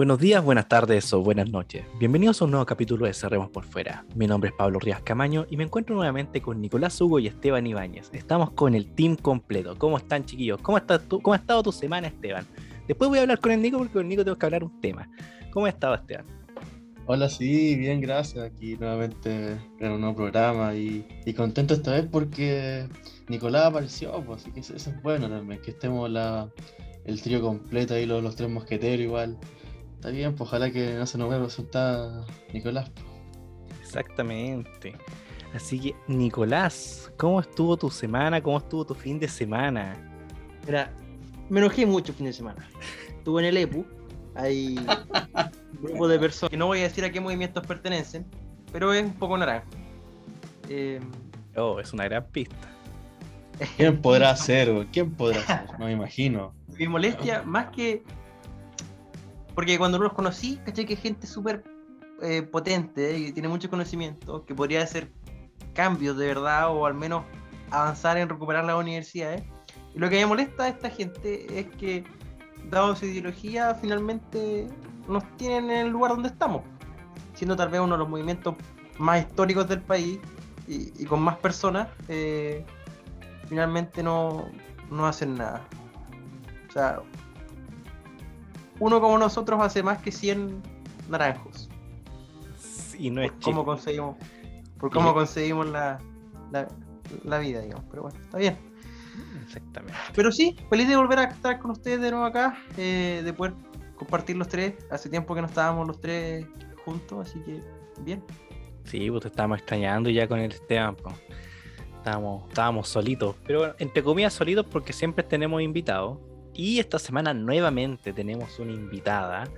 Buenos días, buenas tardes o buenas noches. Bienvenidos a un nuevo capítulo de Cerremos por Fuera. Mi nombre es Pablo Rías Camaño y me encuentro nuevamente con Nicolás Hugo y Esteban Ibáñez. Estamos con el team completo. ¿Cómo están, chiquillos? ¿Cómo, estás tú? ¿Cómo ha estado tu semana, Esteban? Después voy a hablar con el Nico porque con el Nico tengo que hablar un tema. ¿Cómo ha estado, Esteban? Hola, sí, bien, gracias. Aquí nuevamente en un nuevo programa y, contento esta vez porque Nicolás apareció, pues, así que eso, es bueno también, que estemos la, el trío completo ahí, los, los tres mosqueteros igual. Está bien, pues ojalá que no se nos vea resultar Nicolás. Exactamente. Así que, Nicolás, ¿cómo estuvo tu semana? ¿Cómo estuvo tu fin de semana? Mira, me enojé mucho el fin de semana. Estuve en el EPU. Hay un grupo de personas que no voy a decir a qué movimientos pertenecen, pero es un poco naranja. Eh... Oh, es una gran pista. ¿Quién podrá ser? ¿Quién podrá ser? No me imagino. Mi molestia, más que porque cuando los conocí, caché que gente súper eh, potente y tiene mucho conocimiento, que podría hacer cambios de verdad o al menos avanzar en recuperar las universidades. Y lo que me molesta a esta gente es que, dado su ideología, finalmente nos tienen en el lugar donde estamos, siendo tal vez uno de los movimientos más históricos del país y, con más personas, eh, finalmente no, no hacen nada. O sea, uno como nosotros hace más que 100 naranjos. Y no es por cómo conseguimos Por cómo conseguimos la, la, vida, digamos. Pero bueno, está bien. Exactamente. Pero sí, feliz de volver a estar con ustedes de nuevo acá, eh, de poder compartir los tres. Hace tiempo que no estábamos los tres juntos, así que bien. Sí, pues te estábamos extrañando ya con el Esteban. Estábamos, estábamos solitos, pero entre comillas solitos porque siempre tenemos invitados. Y esta semana nuevamente tenemos una invitada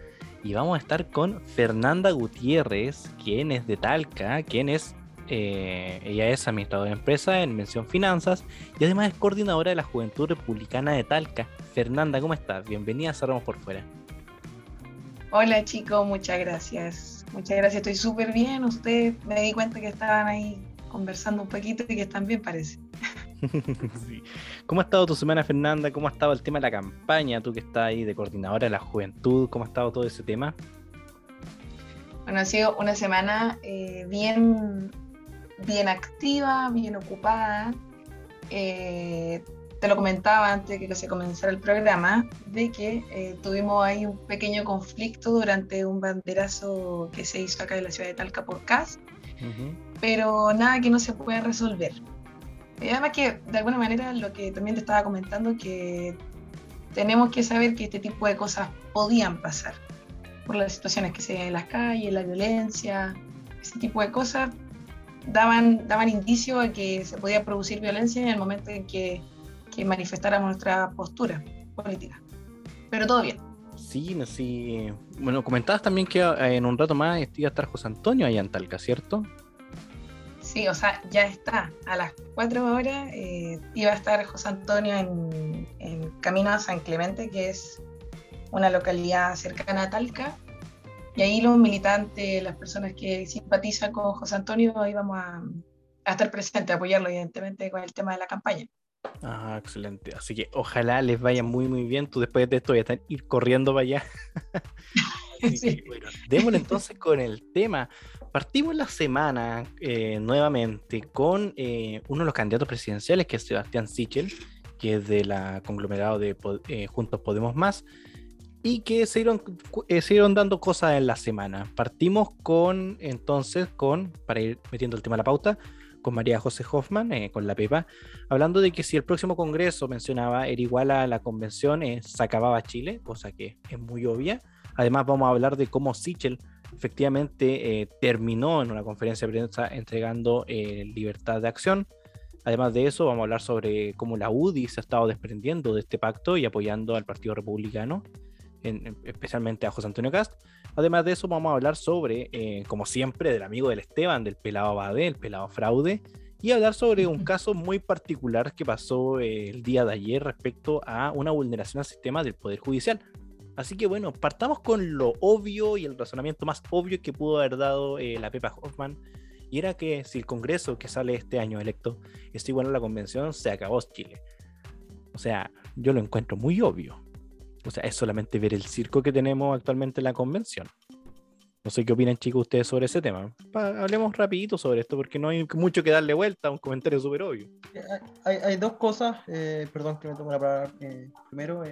y vamos a estar con Fernanda Gutiérrez, quien es de Talca, quien es, eh, ella es administradora de empresa en Mención Finanzas y además es coordinadora de la Juventud Republicana de Talca. Fernanda, ¿cómo estás? Bienvenida a Cerramos por Fuera. Hola chicos, muchas gracias. Muchas gracias, estoy súper bien. Usted me di cuenta que estaban ahí conversando un poquito y que están bien, parece. ¿Cómo ha estado tu semana, Fernanda? ¿Cómo ha estado el tema de la campaña? Tú que estás ahí de coordinadora de la juventud, ¿cómo ha estado todo ese tema? Bueno, ha sido una semana eh, bien, bien activa, bien ocupada. Eh, te lo comentaba antes de que se comenzara el programa, de que eh, tuvimos ahí un pequeño conflicto durante un banderazo que se hizo acá en la ciudad de Talca por CAS, pero nada que no se pueda resolver. Y además que, de alguna manera, lo que también te estaba comentando, que tenemos que saber que este tipo de cosas podían pasar por las situaciones que se ven en las calles, la violencia, ese tipo de cosas daban, daban indicio de que se podía producir violencia en el momento en que, que manifestáramos nuestra postura política. Pero todo bien. Sí, sí. Bueno, comentabas también que eh, en un rato más iba a estar José Antonio allá en Talca, ¿cierto? Sí, o sea, ya está. A las 4 horas eh, iba a estar José Antonio en, Camino a San Clemente, que es una localidad cercana a Talca. Y ahí los militantes, las personas que simpatizan con José Antonio, íbamos a, a estar presentes, a apoyarlo, evidentemente, con el tema de la campaña. Ah, excelente. Así que ojalá les vaya muy, muy bien. Tú después de esto voy a ir corriendo para allá. sí. bueno, démosle entonces con el tema. Partimos la semana eh, nuevamente con eh, uno de los candidatos presidenciales, que es Sebastián Sichel, que es de la conglomerado de eh, Juntos Podemos Más, y que se iron, dando cosas en la semana. Partimos con, entonces, con, para ir metiendo el tema a la pauta, con María José Hoffman, con la PEPA, hablando de que si el próximo Congreso mencionaba era igual a la convención, se acababa Chile, cosa que es muy obvia. Además, vamos a hablar de cómo Sichel efectivamente eh, terminó en una conferencia de prensa entregando eh, libertad de acción. Además de eso, vamos a hablar sobre cómo la UDI se ha estado desprendiendo de este pacto y apoyando al Partido Republicano, especialmente a José Antonio Cast. Además de eso, vamos a hablar sobre, eh, como siempre, del amigo del Esteban, del pelado Abade, el pelado fraude, y hablar sobre un caso muy particular que pasó el día de ayer respecto a una vulneración al sistema del Poder Judicial. Así que bueno, partamos con lo obvio y el razonamiento más obvio que pudo haber dado eh, la Pepa Hoffman. Y era que si el Congreso que sale este año electo es igual a la convención, se acabó Chile. O sea, yo lo encuentro muy obvio. O sea, es solamente ver el circo que tenemos actualmente en la convención. No sé qué opinan chicos ustedes sobre ese tema. hablemos rapidito sobre esto porque no hay mucho que darle vuelta a un comentario súper obvio. Eh, hay, dos cosas, eh, perdón que me tomo la palabra eh, primero,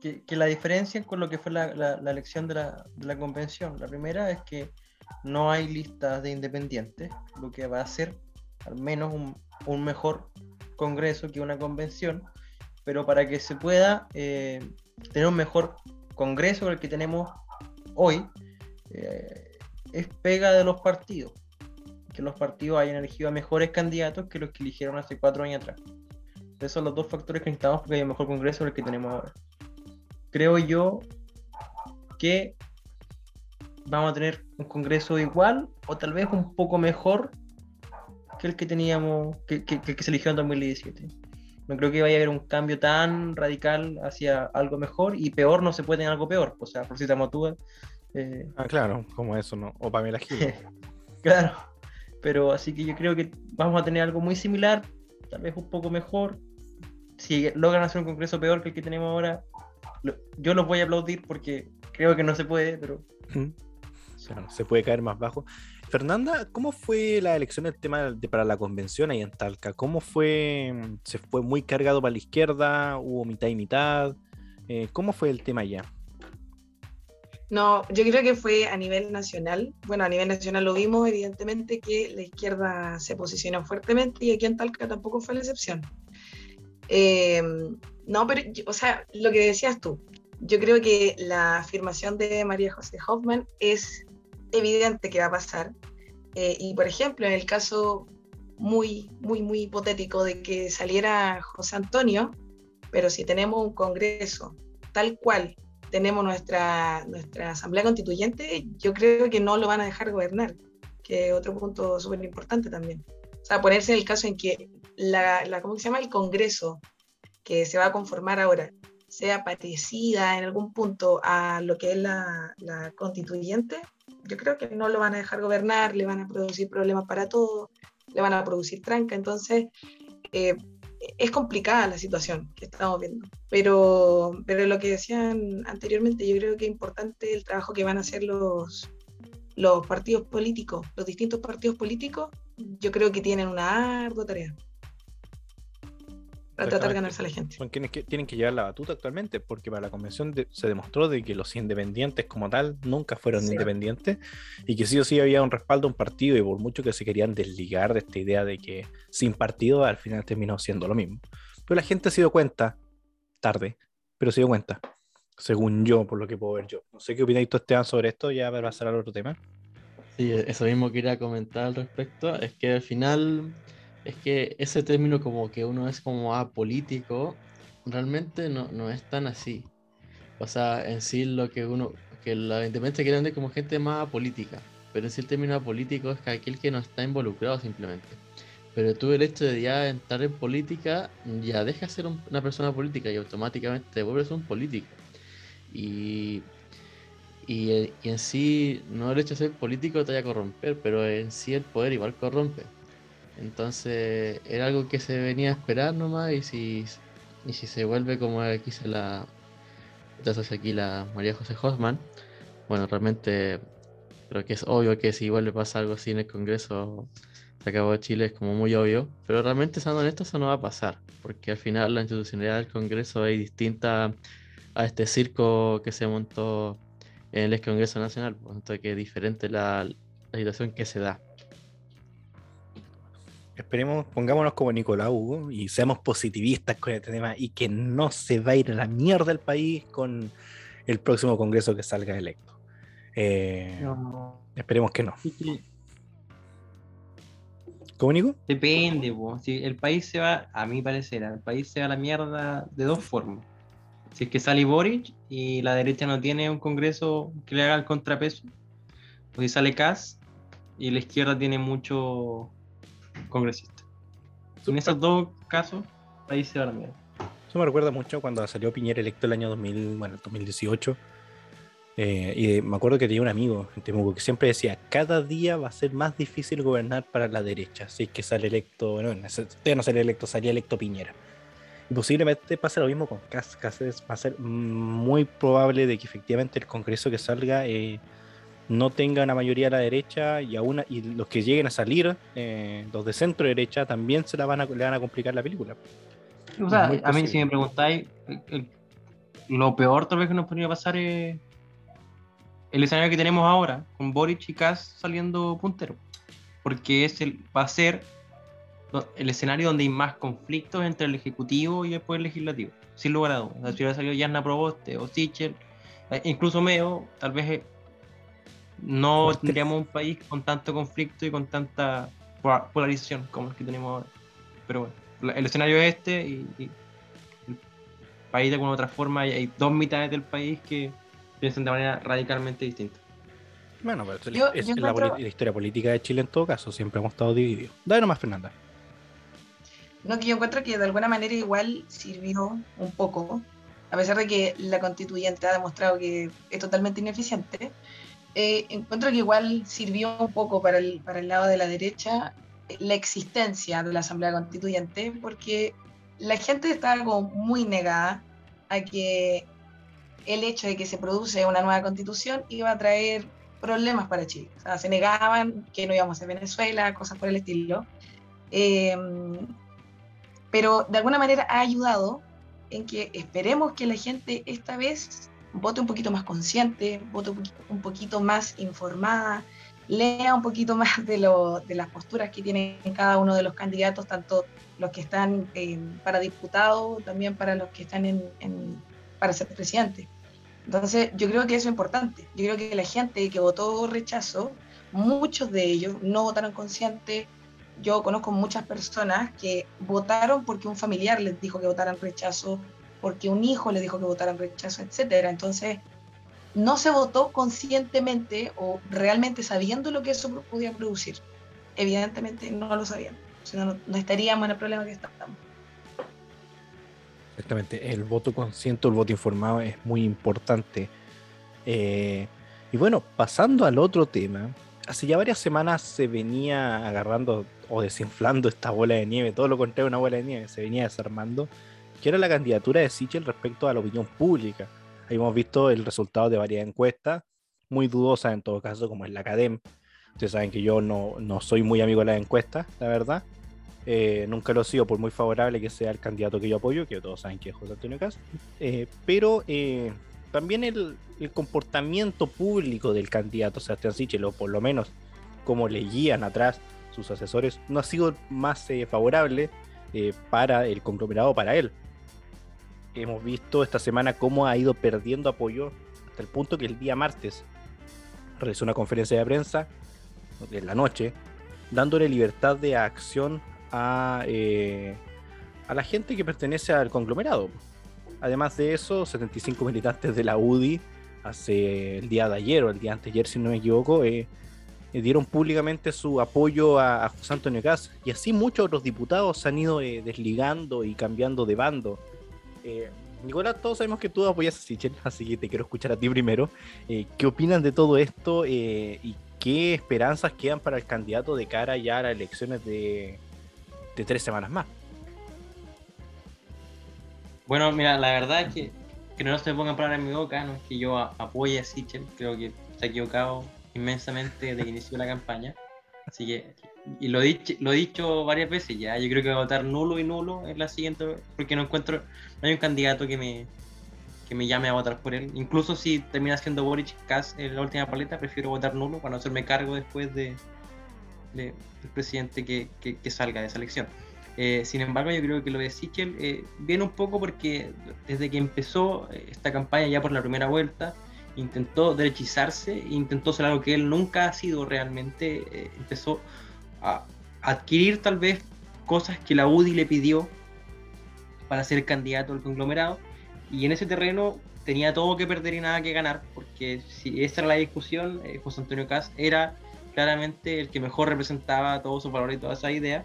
que, la diferencia con lo que fue la, la, elección de la, de la, convención. La primera es que no hay listas de independientes, lo que va a ser al menos un, un mejor congreso que una convención, pero para que se pueda tener un mejor congreso que el que tenemos hoy, eh, es pega de los partidos. Que los partidos hayan elegido mejores candidatos que los que eligieron hace cuatro años atrás. Esos son los dos factores que necesitamos porque hay un mejor congreso que el que tenemos ahora. Creo yo que vamos a tener un congreso igual o tal vez un poco mejor que el que teníamos, que, que, se eligió en 2017. No creo que vaya a haber un cambio tan radical hacia algo mejor y peor no se puede tener algo peor. O sea, por si te tú, eh, ah, claro, como eso, ¿no? O Pamela Gil. claro, pero así que yo creo que vamos a tener algo muy similar, tal vez un poco mejor. Si logran hacer un congreso peor que el que tenemos ahora, yo los voy a aplaudir porque creo que no se puede, pero... se puede caer más bajo. Fernanda, ¿cómo fue la elección del tema de, para la convención ahí en Talca? ¿Cómo fue? ¿Se fue muy cargado para la izquierda? ¿Hubo mitad y mitad? Eh, ¿Cómo fue el tema allá? No, yo creo que fue a nivel nacional. Bueno, a nivel nacional lo vimos, evidentemente, que la izquierda se posicionó fuertemente y aquí en Talca tampoco fue la excepción. Eh, no, pero, o sea, lo que decías tú, yo creo que la afirmación de María José Hoffman es evidente que va a pasar. Eh, y, por ejemplo, en el caso muy, muy, muy hipotético de que saliera José Antonio, pero si tenemos un Congreso tal cual tenemos nuestra, nuestra asamblea constituyente, yo creo que no lo van a dejar gobernar, que es otro punto súper importante también. O sea, ponerse en el caso en que la, la, ¿cómo se llama? El Congreso que se va a conformar ahora sea parecida en algún punto a lo que es la, constituyente, yo creo que no lo van a dejar gobernar, le van a producir problemas para todos, le van a producir tranca, entonces eh, es complicada la situación que estamos viendo, pero, pero lo que decían anteriormente, yo creo que es importante el trabajo que van a hacer los, los partidos políticos, los distintos partidos políticos, yo creo que tienen una ardua tarea para tratar de ganarse a la gente. Son quienes que, tienen que llevar la batuta actualmente, porque para la convención se demostró de que los independientes como tal nunca fueron independientes y que sí o sí había un respaldo a un partido y por mucho que se querían desligar de esta idea de que sin partido al final terminó siendo lo mismo. Pero la gente se dio cuenta, tarde, pero se dio cuenta, según yo, por lo que puedo ver yo. No sé qué opináis tú, Esteban, sobre esto, ya para pasar al otro tema. Sí, eso mismo quería comentar al respecto, es que al final es que ese término como que uno es como apolítico, realmente no, no es tan así. O sea, en sí lo que uno, que la independencia quiere vender como gente más apolítica, pero en sí el término apolítico es que aquel que no está involucrado simplemente. Pero tú el hecho de ya entrar en política, ya deja de ser una persona política y automáticamente te vuelves un político. Y, y, y, en sí, no el hecho de ser político te vaya a corromper, pero en sí el poder igual corrompe. Entonces era algo que se venía a esperar nomás y si, y si se vuelve como aquí se la aquí la María José Hoffman, bueno, realmente creo que es obvio que si vuelve a pasar algo así en el Congreso se acabó Chile, es como muy obvio, pero realmente siendo honesto eso no va a pasar, porque al final la institucionalidad del Congreso es distinta a este circo que se montó en el Congreso Nacional, por tanto que es diferente la situación que se da. Esperemos, pongámonos como Nicolás Hugo y seamos positivistas con este tema y que no se va a ir a la mierda el país con el próximo Congreso que salga electo. Eh, esperemos que no. ¿Cómo, Nico? Depende, si el país se va, a mi parecer, el país se va a la mierda de dos formas. Si es que sale Boric y la derecha no tiene un Congreso que le haga el contrapeso, o si sale Kass y la izquierda tiene mucho congresista. En esos dos casos, ahí se va la mierda. Eso me recuerda mucho cuando salió Piñera electo el año 2000, bueno, 2018. Eh, y me acuerdo que tenía un amigo en Temuco que siempre decía, cada día va a ser más difícil gobernar para la derecha, si es que sale electo, bueno, usted no sale electo, salía electo Piñera. Y posiblemente pase lo mismo con Cáceres. Va a ser muy probable de que efectivamente el Congreso que salga eh, no tenga una mayoría a la derecha y, aún, y los que lleguen a salir, eh, los de centro derecha, también se la van a, le van a complicar la película. O sea, a mí si me preguntáis, lo peor tal vez que nos podría pasar es el escenario que tenemos ahora, con Boric y Kass saliendo puntero. Porque es el, va a ser el escenario donde hay más conflictos entre el Ejecutivo y el Poder Legislativo, sin lugar a dudas. Si hubiera salido Yarna Proboste o Sichel, eh, incluso Meo, tal vez no tendríamos un país con tanto conflicto y con tanta polarización como el que tenemos ahora. Pero bueno, el escenario es este y, el país de alguna otra forma hay, dos mitades del país que piensan de manera radicalmente distinta. Bueno, pero es, la, historia política de Chile en todo caso, siempre hemos estado divididos. Dale nomás, Fernanda. No, que yo encuentro que de alguna manera igual sirvió un poco, a pesar de que la constituyente ha demostrado que es totalmente ineficiente, eh, encuentro que igual sirvió un poco para el, para el lado de la derecha la existencia de la Asamblea Constituyente, porque la gente está algo muy negada a que el hecho de que se produce una nueva constitución iba a traer problemas para Chile. O sea, se negaban que no íbamos a Venezuela, cosas por el estilo. Eh, pero de alguna manera ha ayudado en que esperemos que la gente esta vez vote un poquito más consciente, vote un poquito más informada, lea un poquito más de, lo, de las posturas que tienen cada uno de los candidatos, tanto los que están eh, para diputado, también para los que están en, para ser presidente. Entonces, yo creo que eso es importante. Yo creo que la gente que votó rechazo, muchos de ellos no votaron consciente, yo conozco muchas personas que votaron porque un familiar les dijo que votaran rechazo, porque un hijo les dijo que votaran rechazo, etcétera. Entonces, no se votó conscientemente o realmente sabiendo lo que eso podía producir. Evidentemente no lo sabían, si no, no estaríamos en el problema que estamos. Exactamente, el voto consciente, el voto informado es muy importante. Eh, y bueno, pasando al otro tema, hace ya varias semanas se venía agarrando o desinflando esta bola de nieve, todo lo contrario una bola de nieve, se venía desarmando, que era la candidatura de Sichel respecto a la opinión pública. Ahí hemos visto el resultado de varias encuestas, muy dudosas en todo caso, como es la Academ. Ustedes saben que yo no, no soy muy amigo de las encuestas, la verdad. Eh, nunca lo he sido por muy favorable que sea el candidato que yo apoyo, que todos saben que es José Antonio Castro. Eh, pero eh, también el, el, comportamiento público del candidato Sebastián Sichel, o por lo menos como le guían atrás sus asesores, no ha sido más favorable para el conglomerado, para él. Hemos visto esta semana cómo ha ido perdiendo apoyo hasta el punto que el día martes realizó una conferencia de prensa en la noche, dándole libertad de acción a, eh, a la gente que pertenece al conglomerado. Además de eso, 75 militantes de la UDI hace el día de ayer o el día anterior, si no me equivoco, eh, eh, dieron públicamente su apoyo a, José Antonio Caz y así muchos otros diputados se han ido desligando y cambiando de bando. Eh, Nicolás, todos sabemos que tú apoyas a Sichel, así que te quiero escuchar a ti primero. ¿Qué opinan de todo esto y qué esperanzas quedan para el candidato de cara ya a las elecciones de, de tres semanas más? Bueno, mira, la verdad es que, que no se pongan palabras en mi boca, no es que yo apoye a Sichel, creo que se ha equivocado inmensamente desde que inició la campaña. Así que, y lo, dicho, lo he dicho varias veces ya, yo creo que voy a votar nulo y nulo en la siguiente, porque no encuentro, no hay un candidato que me, que me llame a votar por él. Incluso si termina siendo Boric Kass en la última paleta, prefiero votar nulo para no hacerme cargo después de, del presidente que, que, salga de esa elección. Eh, sin embargo, yo creo que lo de Sichel eh, viene un poco porque desde que empezó eh, esta campaña ya por la primera vuelta, intentó derechizarse, intentó ser algo que él nunca ha sido realmente, eh, empezó adquirir tal vez cosas que la UDI le pidió para ser candidato al conglomerado y en ese terreno tenía todo que perder y nada que ganar porque si esa era la discusión, eh, José Antonio Caz era claramente el que mejor representaba todos sus valores y toda esa idea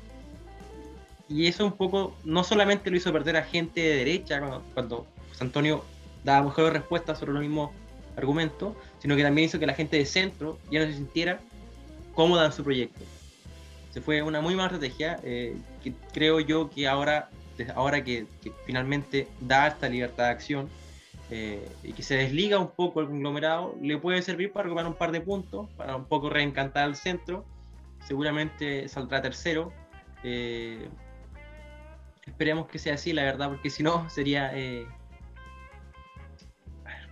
y eso un poco no solamente lo hizo perder a gente de derecha cuando, cuando José Antonio daba mejores respuestas sobre lo mismo argumento, sino que también hizo que la gente de centro ya no se sintiera cómoda en su proyecto. Se fue una muy mala estrategia, eh, que creo yo que ahora ahora que, finalmente da esta libertad de acción eh, y que se desliga un poco el conglomerado, le puede servir para recuperar un par de puntos, para un poco reencantar al centro. Seguramente saldrá tercero. Eh, esperemos que sea así, la verdad, porque si no sería... Eh,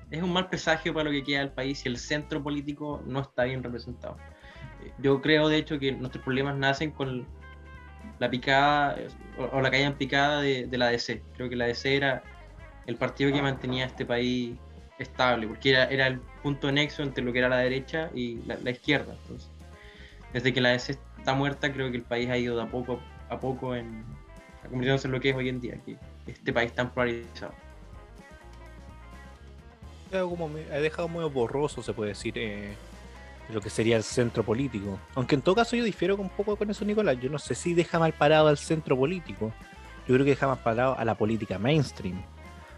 es un mal presagio para lo que queda del país y el centro político no está bien representado. Yo creo, de hecho, que nuestros problemas nacen con la picada o, la caída en picada de, la DC. Creo que la DC era el partido que mantenía este país estable, porque era, era el punto de nexo entre lo que era la derecha y la, izquierda. Entonces, desde que la DC está muerta, creo que el país ha ido de a poco a poco en convirtiéndose en lo que es hoy en día, que este país tan polarizado. Ha dejado muy borroso, se puede decir, eh, lo que sería el centro político. Aunque en todo caso yo difiero un poco con eso, Nicolás. Yo no sé si deja mal parado al centro político. Yo creo que deja mal parado a la política mainstream,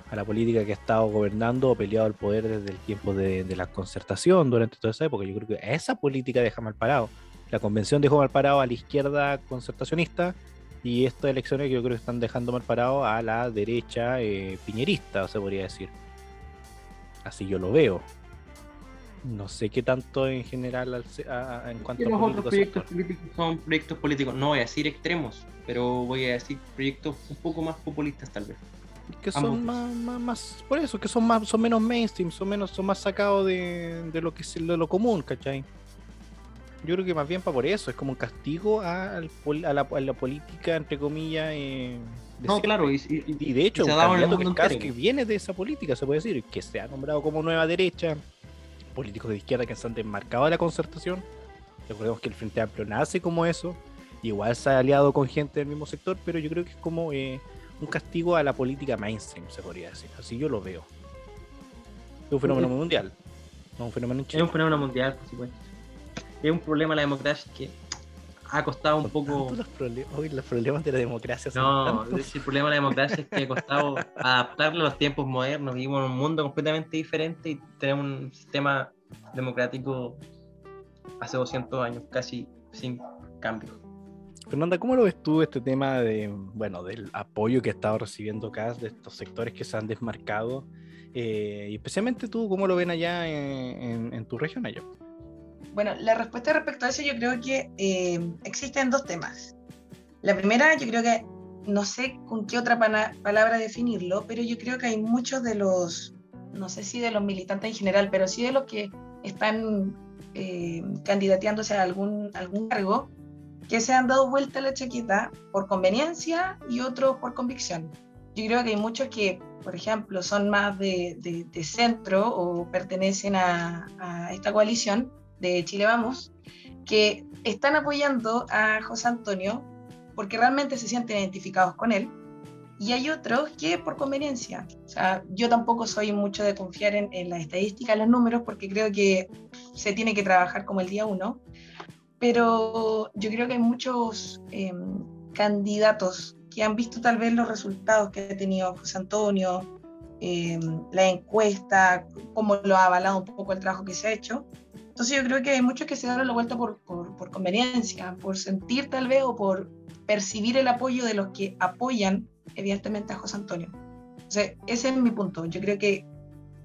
a la política que ha estado gobernando o peleado el poder desde el tiempo de, la concertación durante toda esa época. Yo creo que esa política deja mal parado. La convención dejó mal parado a la izquierda concertacionista y estas elecciones yo creo que están dejando mal parado a la derecha eh, piñerista, se podría decir. Así yo lo veo no sé qué tanto en general en cuanto a los otros proyectos políticos son proyectos políticos, no voy a decir extremos, pero voy a decir proyectos un poco más populistas tal vez. Que son más, más, por eso, que son más, son menos mainstream, son menos, son más sacados de, lo que es de lo común, ¿cachai? Yo creo que más bien para por eso, es como un castigo a, la, política, entre comillas. Eh, no, claro, y, de hecho, un candidato que viene de esa política, se puede decir, que se ha nombrado como nueva derecha, políticos de izquierda que se han desmarcado de la concertación. Recordemos que el Frente Amplio nace como eso, igual se ha aliado con gente del mismo sector, pero yo creo que es como eh, un castigo a la política mainstream, se podría decir. Así yo lo veo. Es un fenómeno mundial, no un fenómeno Es un fenómeno mundial, por supuesto. Es un problema la democracia que ha costado un poco. Los, los, problemas de la democracia. No, el problema de la democracia es que ha costado adaptarlo a los tiempos modernos. Vivimos en un mundo completamente diferente y tenemos un sistema democrático hace 200 años, casi sin cambio. Fernanda, ¿cómo lo ves tú este tema de, bueno, del apoyo que ha estado recibiendo CAS de estos sectores que se han desmarcado? Eh, y especialmente tú, ¿cómo lo ven allá en, en tu región allá? Bueno, la respuesta respecto a eso yo creo que eh, existen dos temas. La primera, yo creo que, no sé con qué otra palabra definirlo, pero yo creo que hay muchos de los, no sé si de los militantes en general, pero sí de los que están eh, candidateándose a algún, algún cargo, que se han dado vuelta la chaqueta por conveniencia y otros por convicción. Yo creo que hay muchos que, por ejemplo, son más de, de, centro o pertenecen a, a, esta coalición de Chile Vamos, que están apoyando a José Antonio porque realmente se sienten identificados con él. Y hay otros que por conveniencia. O sea, yo tampoco soy mucho de confiar en, en las estadísticas, en los números, porque creo que se tiene que trabajar como el día uno. Pero yo creo que hay muchos em, candidatos que han visto tal vez los resultados que ha tenido José Antonio, em, la encuesta, cómo lo ha avalado un poco el trabajo que se ha hecho, entonces yo creo que hay muchos que se dan la vuelta por, por, conveniencia, por sentir tal vez o por percibir el apoyo de los que apoyan evidentemente a José Antonio. Entonces ese es mi punto. Yo creo que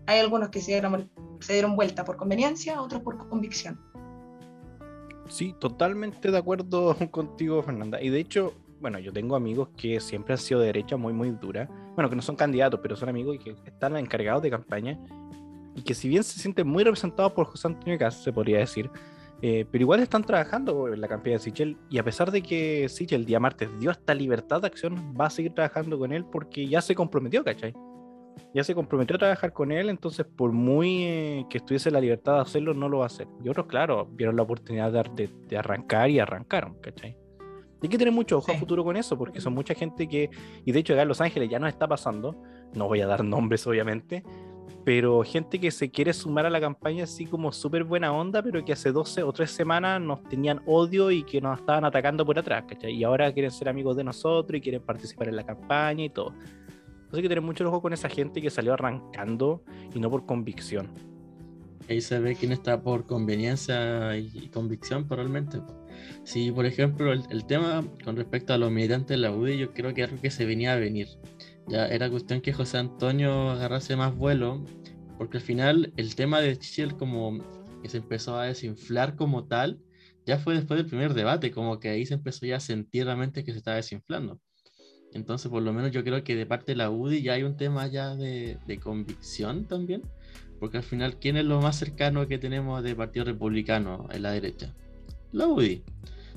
hay algunos que se dieron, se dieron vuelta por conveniencia, otros por convicción. Sí, totalmente de acuerdo contigo, Fernanda. Y de hecho, bueno, yo tengo amigos que siempre han sido de derecha muy, muy dura. Bueno, que no son candidatos, pero son amigos y que están encargados de campaña y que si bien se sienten muy representados por José Antonio Caz, se podría decir, eh, pero igual están trabajando en la campaña de Sichel y a pesar de que Sichel el día martes dio esta libertad de acción, va a seguir trabajando con él porque ya se comprometió, ¿cachai? Ya se comprometió a trabajar con él, entonces por muy eh, que estuviese la libertad de hacerlo, no lo va a hacer. Y otros, claro, vieron la oportunidad de, de, arrancar y arrancaron, ¿cachai? hay que tener mucho ojo a futuro con eso, porque son mucha gente que, y de hecho acá en Los Ángeles ya no está pasando, no voy a dar nombres obviamente, pero gente que se quiere sumar a la campaña así como súper buena onda, pero que hace 12 o 3 semanas nos tenían odio y que nos estaban atacando por atrás, ¿cachai? Y ahora quieren ser amigos de nosotros y quieren participar en la campaña y todo. Entonces hay que tener mucho ojo con esa gente que salió arrancando y no por convicción. Ahí se ve quién está por conveniencia y convicción probablemente. Sí, por ejemplo, el, el, tema con respecto a los militantes de la UDI, yo creo que es algo que se venía a venir. Ya era cuestión que José Antonio agarrase más vuelo, porque al final el tema de Chichel como que se empezó a desinflar como tal, ya fue después del primer debate, como que ahí se empezó ya a sentir realmente que se estaba desinflando. Entonces, por lo menos yo creo que de parte de la UDI ya hay un tema ya de, de convicción también, porque al final, ¿quién es lo más cercano que tenemos de Partido Republicano en la derecha? La UDI.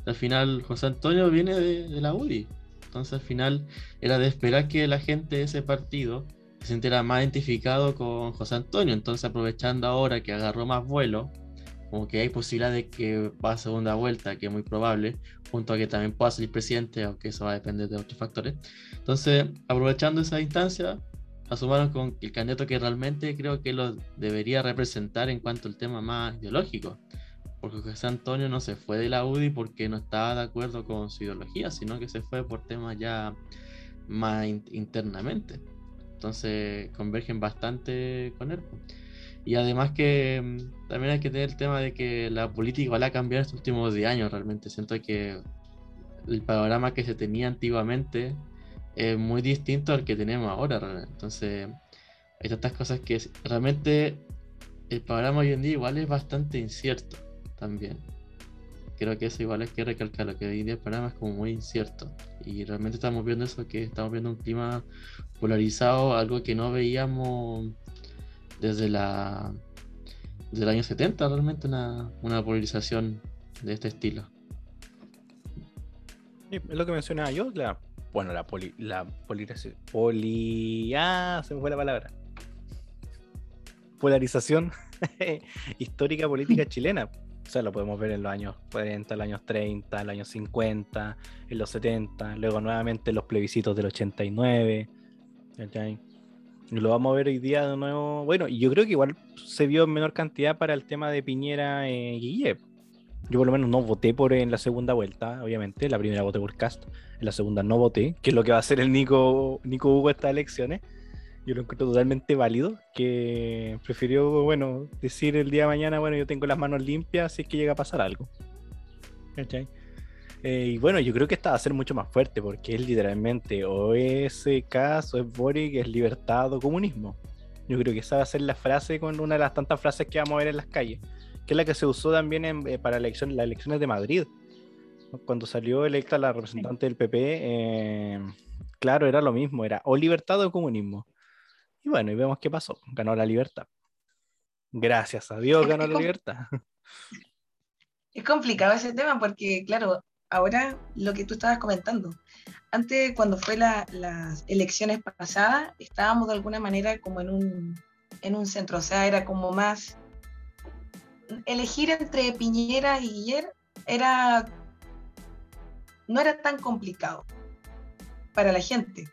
Al final, José Antonio viene de, de la UDI. Entonces, al final, era de esperar que la gente de ese partido se sintiera más identificado con José Antonio. Entonces, aprovechando ahora que agarró más vuelo, como que hay posibilidad de que va a segunda vuelta, que es muy probable, junto a que también pueda salir presidente, aunque eso va a depender de otros factores. Entonces, aprovechando esa instancia, asumaron con el candidato que realmente creo que lo debería representar en cuanto al tema más ideológico. Porque José Antonio no se fue de la UDI porque no estaba de acuerdo con su ideología, sino que se fue por temas ya más in internamente. Entonces convergen bastante con él. Y además que mm, también hay que tener el tema de que la política va a cambiar estos últimos 10 años realmente. Siento que el panorama que se tenía antiguamente es muy distinto al que tenemos ahora. Entonces hay tantas cosas que realmente el panorama hoy en día igual es bastante incierto también. Creo que eso igual hay que recalcarlo, que hoy día el panorama es como muy incierto. Y realmente estamos viendo eso, que estamos viendo un clima polarizado, algo que no veíamos desde la desde el año 70 realmente una, una polarización de este estilo. Es lo que mencionaba yo, la, bueno, la poli, la polarización, poli, ah, se me fue la palabra. Polarización histórica política chilena. Sea, lo podemos ver en los años 40, en los años 30, en los años 50, en los 70, luego nuevamente en los plebiscitos del 89. ¿okay? Lo vamos a ver hoy día de nuevo. Bueno, y yo creo que igual se vio en menor cantidad para el tema de Piñera eh, Guille. Yo por lo menos no voté por en la segunda vuelta, obviamente. La primera voté por Cast, en la segunda no voté, que es lo que va a hacer el Nico, Nico Hugo estas elecciones. Yo lo encuentro totalmente válido, que prefirió, bueno, decir el día de mañana, bueno, yo tengo las manos limpias si es que llega a pasar algo. ¿Cachai? Eh, y bueno, yo creo que esta va a ser mucho más fuerte porque es literalmente o es caso, es Boric, es libertad o comunismo. Yo creo que esa va a ser la frase con una de las tantas frases que vamos a ver en las calles, que es la que se usó también en, eh, para elección, las elecciones de Madrid. Cuando salió electa la representante del PP, eh, claro, era lo mismo, era o libertad o comunismo. Y bueno, y vemos qué pasó, ganó la libertad. Gracias a Dios ganó la libertad. Es complicado ese tema porque, claro, ahora lo que tú estabas comentando. Antes, cuando fue la, las elecciones pasadas, estábamos de alguna manera como en un, en un centro, o sea, era como más... Elegir entre Piñera y Guiller era... no era tan complicado para la gente.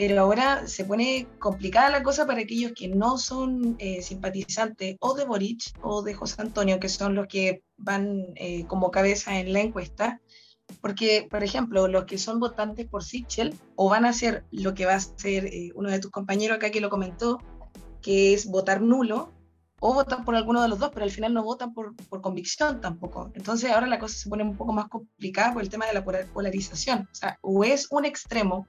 Pero ahora se pone complicada la cosa para aquellos que no son eh, simpatizantes o de Boric o de José Antonio, que son los que van eh, como cabeza en la encuesta. Porque, por ejemplo, los que son votantes por Sichel o van a hacer lo que va a hacer eh, uno de tus compañeros acá que lo comentó, que es votar nulo, o votan por alguno de los dos, pero al final no votan por, por, convicción tampoco. Entonces ahora la cosa se pone un poco más complicada por el tema de la polarización. O sea, o es un extremo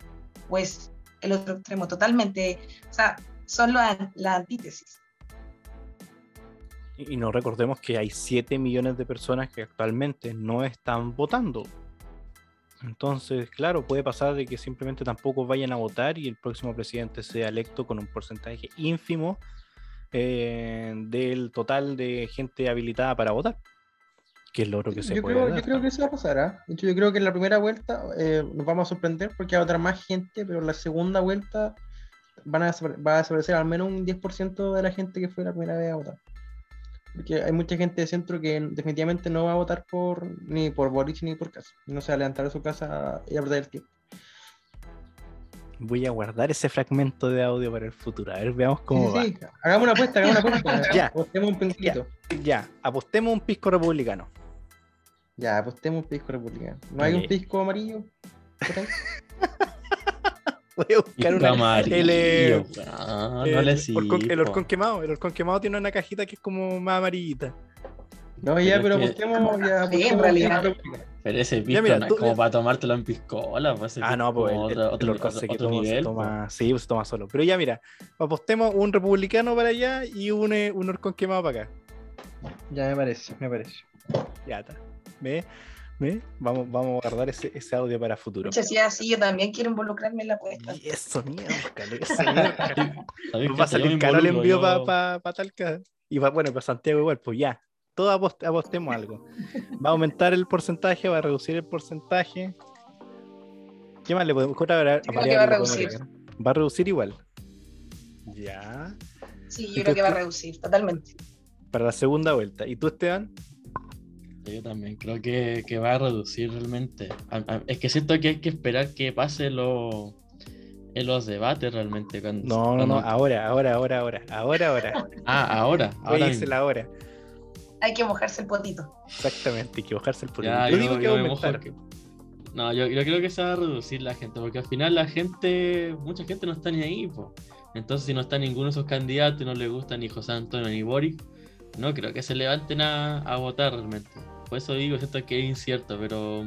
o es el otro extremo totalmente. O sea, son la, la antítesis. Y no recordemos que hay 7 millones de personas que actualmente no están votando. Entonces, claro, puede pasar de que simplemente tampoco vayan a votar y el próximo presidente sea electo con un porcentaje ínfimo eh, del total de gente habilitada para votar. Que es lo que se yo puede creo, dar. Yo creo que eso va a pasar. ¿ah? De hecho, yo creo que en la primera vuelta eh, nos vamos a sorprender porque hay otra más gente, pero en la segunda vuelta van a, va a desaparecer al menos un 10% de la gente que fue la primera vez a votar. Porque hay mucha gente de centro que definitivamente no va a votar por ni por Boric ni por casa. No se va a levantar de su casa y a perder el tiempo. Voy a guardar ese fragmento de audio para el futuro. A ver, veamos cómo Sí, sí, sí. Hagamos una apuesta, hagamos una apuesta. Ya. Apostemos un pinquito. va. Ya, apostemos un pisco republicano. Ya, apostemos un pisco republicano. ¿No hay un pisco amarillo? por ahí? Voy a buscar una. Amarillo, el, eh, el, no le horcón- el sirvo. horcón quemado. El horcón quemado tiene una cajita que es como más amarillita. No, ya, Pero pero es que- apostemos, ya Sí, en realidad. Pero ese Ya, pisco mira, no tú- es como para tomártelo en piscola. Pues, Ah, no, pues el, otro, el, otro, el Orcos se otro que toma, se nivel, toma- sí, pues, se toma solo. Pero ya mira, apostemos un republicano para allá y un, un orcón quemado para acá. Ya me parece, me parece. Ya está. ¿Ve? ¿Ve? Vamos, vamos a guardar ese, ese audio para futuro. Es así, yo también quiero involucrarme en la apuesta. Y eso, mierda, eso, va a salir caro el envío yo- para Talca. Y va, bueno, para Santiago igual, pues ya. Todos apost- apostemos algo. Va a aumentar el porcentaje, va a reducir el porcentaje. ¿Qué más le podemos variable va a reducir. Va a reducir igual. Ya. Sí, ¿Y yo creo que va a reducir, totalmente. Para la segunda vuelta. ¿Y tú, Esteban? Yo también creo que, que va a reducir realmente. A- a- Es que siento que hay que esperar que pase lo, en los debates realmente. Cuando, No, no, no. Ahora, ahora, ahora, ahora. Ahora, ahora. Ah, ahora. ahora la hora. Hay que mojarse el potito. Exactamente, hay que bajarse el político. Ya, Yo yo- digo que yo va que- No, yo, yo creo que se va a reducir la gente, porque al final la gente, mucha gente no está ni ahí, po. Entonces, si no está ninguno de esos candidatos y no le gusta ni José Antonio ni Boric, no creo que se levanten a, a votar realmente. Por eso digo, siento que es incierto, pero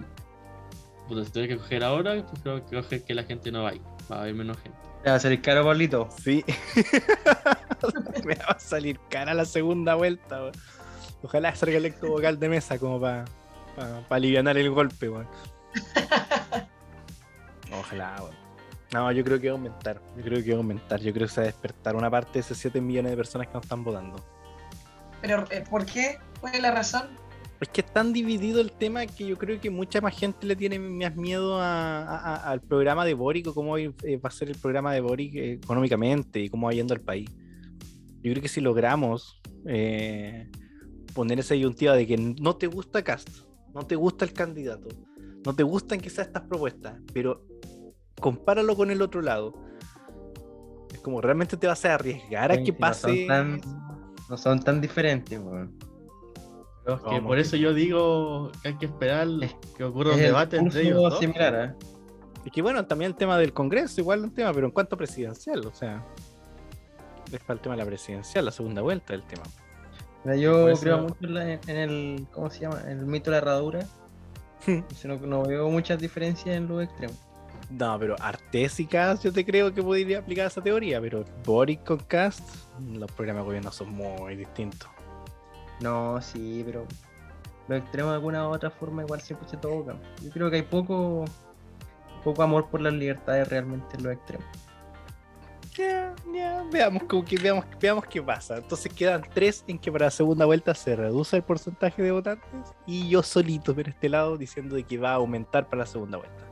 puta, si tuviera que coger ahora, pues creo que coger que la gente no vaya, va a haber menos gente. Ya va a salir caro, Pablito. Sí. Me va a salir cara la segunda vuelta, weón. Ojalá salga electo vocal de mesa como para aliviar el golpe, weón. Ojalá, weón. No, yo creo que va a aumentar. Yo creo que va a aumentar. Yo creo que se va a despertar una parte de esos 7 millones de personas que no están votando. Pero, eh, ¿por qué? ¿Cuál es la razón? Es que es tan dividido el tema que yo creo que mucha más gente le tiene más miedo a- a- a- al programa de Boric o cómo eh, va a ser el programa de Boric eh, económicamente y cómo va yendo al país. Yo creo que si logramos eh, poner esa disyuntiva de que no te gusta Cast, no te gusta el candidato, no te gustan quizás estas propuestas, pero compáralo con el otro lado. Es como realmente te vas a arriesgar a Sí, que no pase. son tan- No son tan diferentes, weón. Pero es que ¿Cómo por eso yo digo que hay que esperar Es- que ocurra un debate entre ellos. similar, ¿eh? Y que bueno, también el tema del Congreso, igual un tema, pero en cuanto a presidencial, o sea, es para el tema de la presidencial, la segunda vuelta del tema. Mira, yo eso- creo mucho en, la- en el, ¿cómo se llama? En el mito de la herradura. No, no veo muchas diferencias en los extremos. No, pero Artes y Cast yo te creo que podría aplicar esa teoría, pero Boric con Cast, los programas de gobierno son muy distintos. No, sí, pero los extremos de alguna u otra forma igual siempre se tocan. Yo creo que hay poco, poco amor por las libertades realmente en los extremos. Ya, ya, veamos, como que, veamos, veamos qué pasa. Entonces quedan tres en que para la segunda vuelta se reduce el porcentaje de votantes y yo solito por este lado diciendo de que va a aumentar para la segunda vuelta.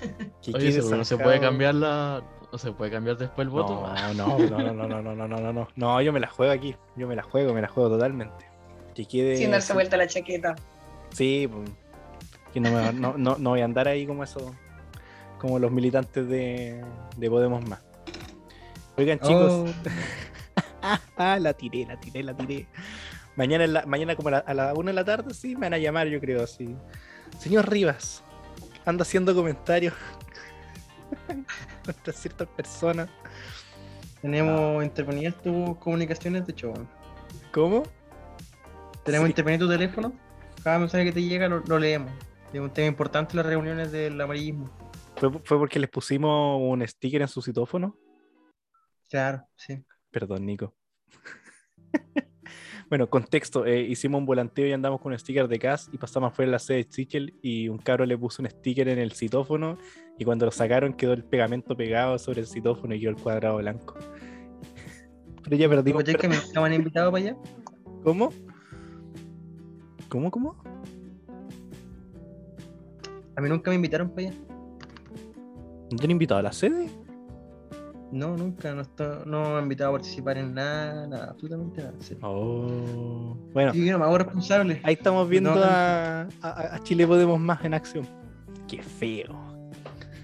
Oye, no se puede cambiar la. No se puede cambiar después el voto. No, no, no, no, no, no, no, no, no, no, no. No, yo me la juego aquí. Yo me la juego, me la juego totalmente. Que quede. Sin darse sí, vuelta la chaqueta. Sí, pues, que no, me va- no, no, no voy a andar ahí como eso, como los militantes de, de Podemos Más. Oigan, chicos, Oh, ah, la tiré, la tiré, la tiré. Mañana, en la- mañana como a la, a la una de la tarde, sí, me van a llamar, yo creo, así. Señor Rivas, anda haciendo comentarios contra ciertas personas. tenemos intervenidas tus comunicaciones, de hecho. ¿Cómo? Tenemos Sí. intervenido tu teléfono. Cada mensaje que te llega lo, lo leemos. Es un tema importante las reuniones del amarillismo. ¿Fue, fue porque les pusimos un sticker en su citófono? Claro, sí. Perdón, Nico. bueno, contexto. eh, hicimos un volanteo y andamos con un sticker de CAS y pasamos afuera de la sede de Sichel y un cabro le puso un sticker en el citófono y cuando lo sacaron quedó el pegamento pegado sobre el citófono y quedó el cuadrado blanco. Pero ya ¿Tú perdimos. cachai que me estaban invitados para allá? ¿Cómo? ¿Cómo, cómo? A mí nunca me invitaron para allá. ¿No te han invitado a la sede? No, nunca. No, esto- no me han invitado a participar en nada, nada, absolutamente nada. Oh. Bueno, que no me hago responsable. ahí estamos viendo No, a, a- a Chile Podemos Más en acción. Qué feo.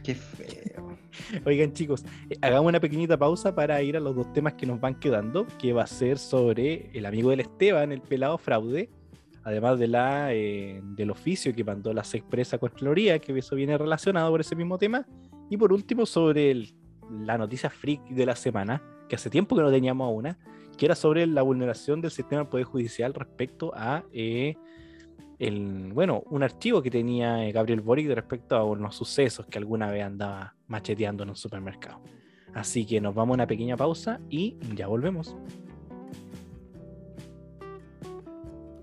Qué feo. Oigan chicos, eh, hagamos una pequeñita pausa para ir a los dos temas que nos van quedando, que va a ser sobre el amigo del Esteban, el pelado fraude, además de la, eh, del oficio que mandó la expresa Contraloría, que eso viene relacionado por ese mismo tema, y por último sobre el- la noticia freak de la semana, que hace tiempo que no teníamos una, que era sobre la vulneración del sistema del Poder Judicial respecto a eh, el, bueno, un archivo que tenía eh, Gabriel Boric respecto a unos sucesos que alguna vez andaba macheteando en un supermercado. Así que nos vamos a una pequeña pausa y ya volvemos.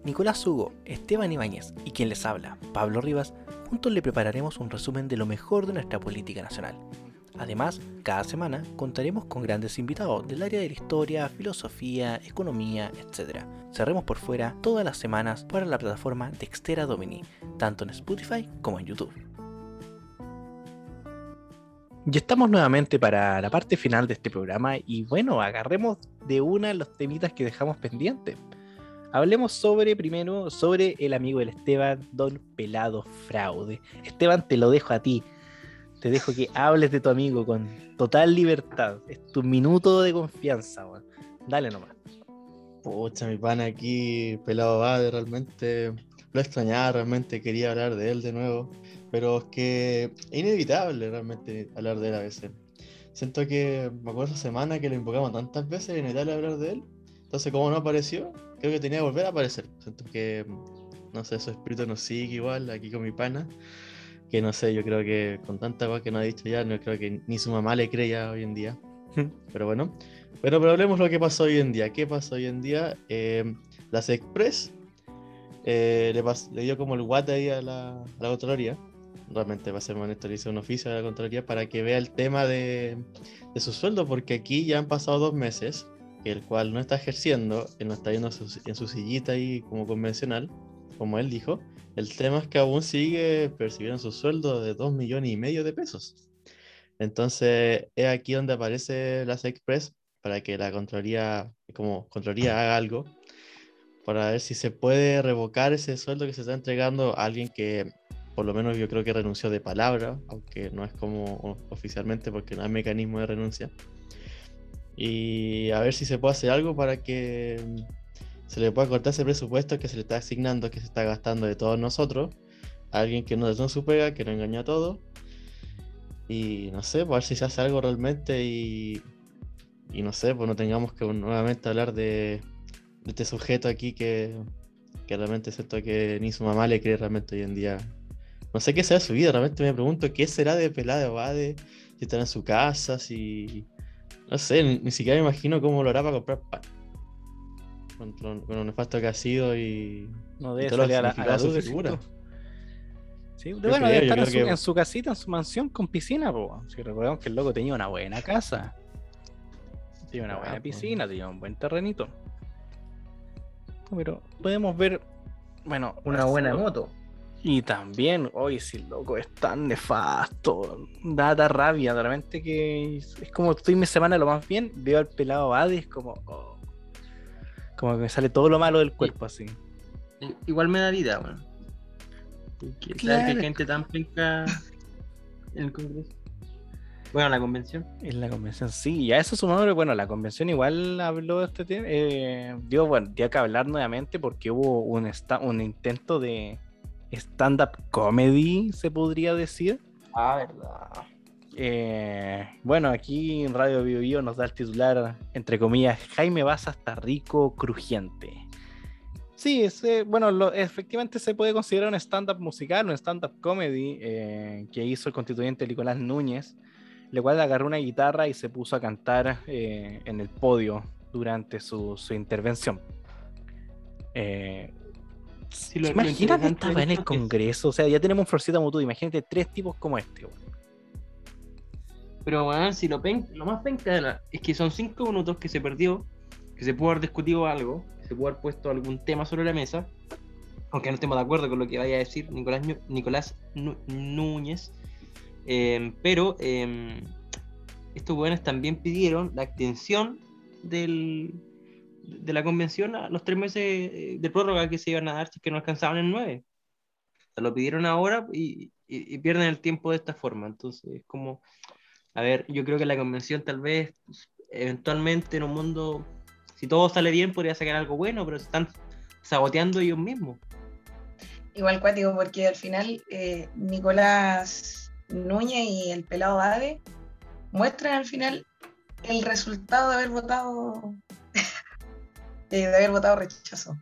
Nicolás Hugo, Esteban Ibáñez y quien les habla, Pablo Rivas, juntos le prepararemos un resumen de lo mejor de nuestra política nacional. Además, cada semana contaremos con grandes invitados del área de la historia, filosofía, economía, etc. Cerremos por fuera todas las semanas para la plataforma Dextera Domini, tanto en Spotify como en YouTube. Ya estamos nuevamente para la parte final de este programa y bueno, agarremos de una los temitas que dejamos pendientes. Hablemos sobre, primero, sobre el amigo del Esteban, Don Pelado Fraude. Esteban, te lo dejo a ti. Te dejo que hables de tu amigo con total libertad. Es tu minuto de confianza, weón. Dale nomás. Pucha, mi pana aquí, Pelado Bade, realmente lo extrañaba, realmente quería hablar de él de nuevo. Pero es que es inevitable realmente hablar de él a veces. Siento que me acuerdo esa semana que lo invocamos tantas veces, es inevitable hablar de él. Entonces, como no apareció, creo que tenía que volver a aparecer. Siento que, no sé, su espíritu nos sigue igual aquí con mi pana. Que no sé, yo creo que con tanta cosa que no ha dicho ya, no creo que ni su mamá le creía hoy en día. pero bueno, pero, pero hablemos lo que pasó hoy en día. ¿Qué pasó hoy en día? Eh, las Express eh, le, le, dio como el guate ahí a la, a la Contraloría. Realmente, va a ser honesto, le un oficio a la Contraloría para que vea el tema de, de su sueldo, porque aquí ya han pasado dos meses el cual no está ejerciendo, él no está yendo en su sillita ahí como convencional, como él dijo, el tema es que aún sigue percibiendo su sueldo de 2 millones y medio de pesos. Entonces es aquí donde aparece la Express para que la Contraloría, como Contraloría haga algo, para ver si se puede revocar ese sueldo que se está entregando a alguien que por lo menos yo creo que renunció de palabra, aunque no es como oficialmente porque no hay mecanismo de renuncia y a ver si se puede hacer algo para que se le pueda cortar ese presupuesto que se le está asignando, que se está gastando de todos nosotros, a alguien que no es su pega, que no engaña a todo. Y no sé, pues a ver si se hace algo realmente y, y no sé, pues no tengamos que nuevamente hablar de, este sujeto aquí que, que realmente siento que ni su mamá le cree realmente hoy en día. No sé qué será su vida, realmente me pregunto qué será de Pelada de Abade, si está en su casa, si no sé, ni, siquiera me imagino cómo lo hará para comprar pan. Con, lo nefasto que ha sido y. No debe salir a la, a la luz figura. Sí, bueno, debe estar en su, casita, en su mansión con piscina, po. Si recordamos que el loco tenía una buena casa. Tenía una buena piscina, tenía un buen terrenito. Pero podemos ver, bueno, una buena moto. Y también, hoy si el loco es tan nefasto, da, da rabia, realmente que es, como estoy mi semana lo más bien, veo al pelado Adi, es como, oh, como que me sale todo lo malo del cuerpo así. Igual me da vida, bueno. Claro. que gente tan penca en el Congreso. Bueno, la convención. En la convención, sí. Y a eso sumado, bueno, la convención igual habló de este tema. Eh, dio, bueno, dio que hablar nuevamente porque hubo un, un intento de, stand-up comedy, se podría decir. Ah, verdad. Eh, bueno, aquí en Radio Bio, Bio nos da el titular, entre comillas, Jaime Baza está rico, crujiente. Sí, bueno, efectivamente se puede considerar un stand-up musical, un stand-up comedy eh, que hizo el constituyente Nicolás Núñez, el cual agarró una guitarra y se puso a cantar eh, en el podio durante su, su intervención. Eh, si lo, imagínate estaba en el Congreso, o sea, ya tenemos un Florcita Mutu, imagínate tres tipos como este. Pero bueno, si lo, lo más penca es que son cinco minutos que se perdió, que se pudo haber discutido algo, se pudo haber puesto algún tema sobre la mesa, aunque no estemos de acuerdo con lo que vaya a decir Nicolás, Nicolás Núñez, em, pero eh, estos buenos también pidieron la extensión del, de la convención a los tres meses eh, de prórroga que se iban a dar si que no alcanzaban en nueve. Se lo pidieron ahora y, y, pierden el tiempo de esta forma. Entonces, es como, a ver, yo creo que la convención tal vez, eventualmente en un mundo, si todo sale bien, podría sacar algo bueno, pero se están saboteando ellos mismos. Igual cuático, porque al final eh, Nicolás Núñez y el pelado Ade muestran al final el resultado de haber votado, de haber votado rechazo.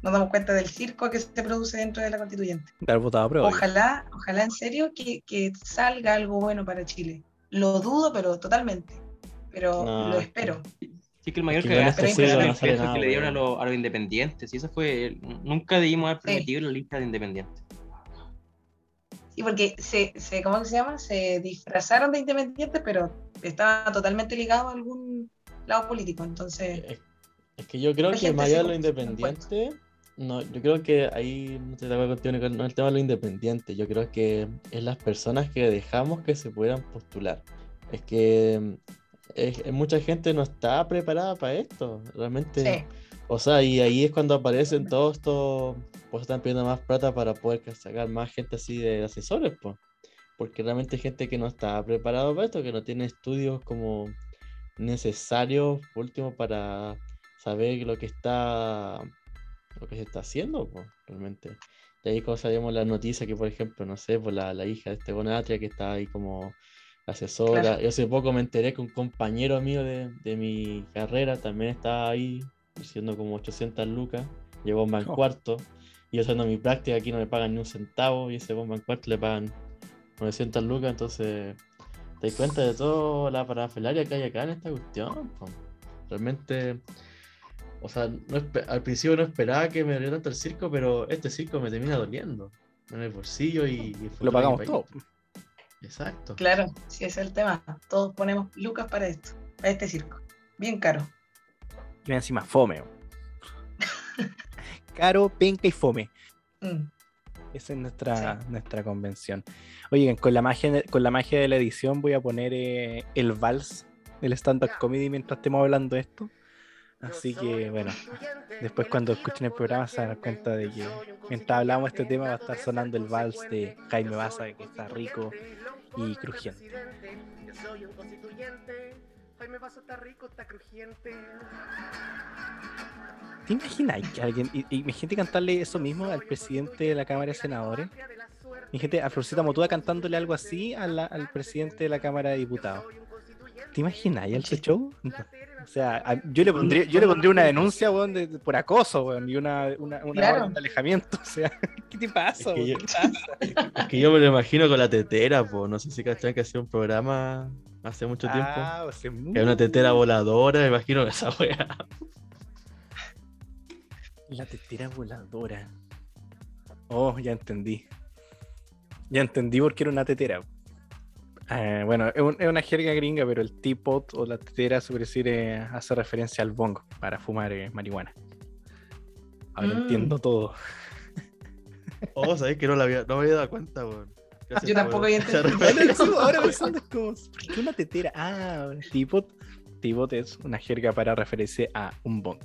Nos damos cuenta del circo que se produce dentro de la constituyente. De haber votado a prueba. Ojalá, ojalá en serio que, que salga algo bueno para Chile. Lo dudo, pero totalmente. Pero No, lo espero. Sí, que el mayor Es que este fue el peso que le dieron a, los- a los independientes. Y eso fue. Nunca debimos haber Sí. permitido la lista de independientes. Sí, porque se, se, ¿cómo que se llama? Se disfrazaron de independientes, pero estaban totalmente ligados a algún lado político. Entonces, Es, es que yo creo que más allá de lo confunde independiente, no, yo creo que ahí no estoy de acuerdo contigo, no es el tema de lo independiente, yo creo que es las personas que dejamos que se puedan postular. Es que es- mucha gente no está preparada para esto, realmente. sí, O sea, y ahí es cuando aparecen todos estos, pues están pidiendo más plata para poder ca- sacar más gente así de asesores, pues. Porque realmente hay gente que no está preparado para esto, que no tiene estudios como necesarios, por último, para saber lo que está, lo que se está haciendo, pues, realmente. Y ahí como sabíamos la noticia que, por ejemplo, no sé, pues la, la hija de este Bonatria que está ahí como asesora. Claro. Yo hace poco me enteré que un compañero mío de, de mi carrera también estaba ahí haciendo como 800 lucas, llegó en Oh. cuarto, y yo haciendo mi práctica aquí no me pagan ni un centavo, y ese bomba en cuarto le pagan 900 lucas, entonces te das cuenta de toda la parafernalia que hay acá en esta cuestión. Realmente, o sea, no al principio no esperaba que me doliera tanto el circo, pero este circo me termina doliendo en el bolsillo y, y Lo pagamos todo. Exacto. claro, sí, ese es el tema. Todos ponemos lucas para esto, para este circo. Bien caro. Y encima, fome. Caro, penca y fome. Mm. Esa es nuestra, nuestra convención. Oigan, con la magia de, con la magia de la edición voy a poner eh, el vals del stand-up comedy mientras estemos hablando de esto. Así que bueno, después cuando escuchen el programa se van a dar cuenta de que mientras hablamos de este tema va a estar sonando el vals de Jaime Baza, que está rico y crujiente. Yo soy un constituyente. Jaime Baza está rico, está crujiente. ¿Te imaginas que alguien, imagínate cantarle eso mismo al presidente de la Cámara de Senadores? Imagínate a Florcita Motuda cantándole algo así a la- al presidente de la Cámara de Diputados. ¿Te imaginas? ¿Y el show? No. O sea, a- yo le pondría, yo le pondría una denuncia, weón, de- de- por acoso, weón, y una, una, una Claro. orden de alejamiento. O sea, ¿qué te pasa, Es que weón? yo-. Es que yo me lo imagino con la tetera, pues. No sé si cachan que hacía un programa hace mucho tiempo. Ah, o sea, Que hay una tetera voladora, me imagino esa weá. La tetera voladora. Oh, ya entendí. Ya entendí por qué era una tetera. Eh, bueno, es, un- es una jerga gringa, pero el teapot o la tetera, puede decir, eh, hace referencia al bongo para fumar eh, marihuana. Ahora Mm. entiendo todo. Oh, sabés que no, la había, no me había dado cuenta, weón. Gracias Yo tampoco había entendido. Ahora, pensando como, ¿por qué una tetera? Ah, teapot. Teapot es una jerga para referirse a un bong.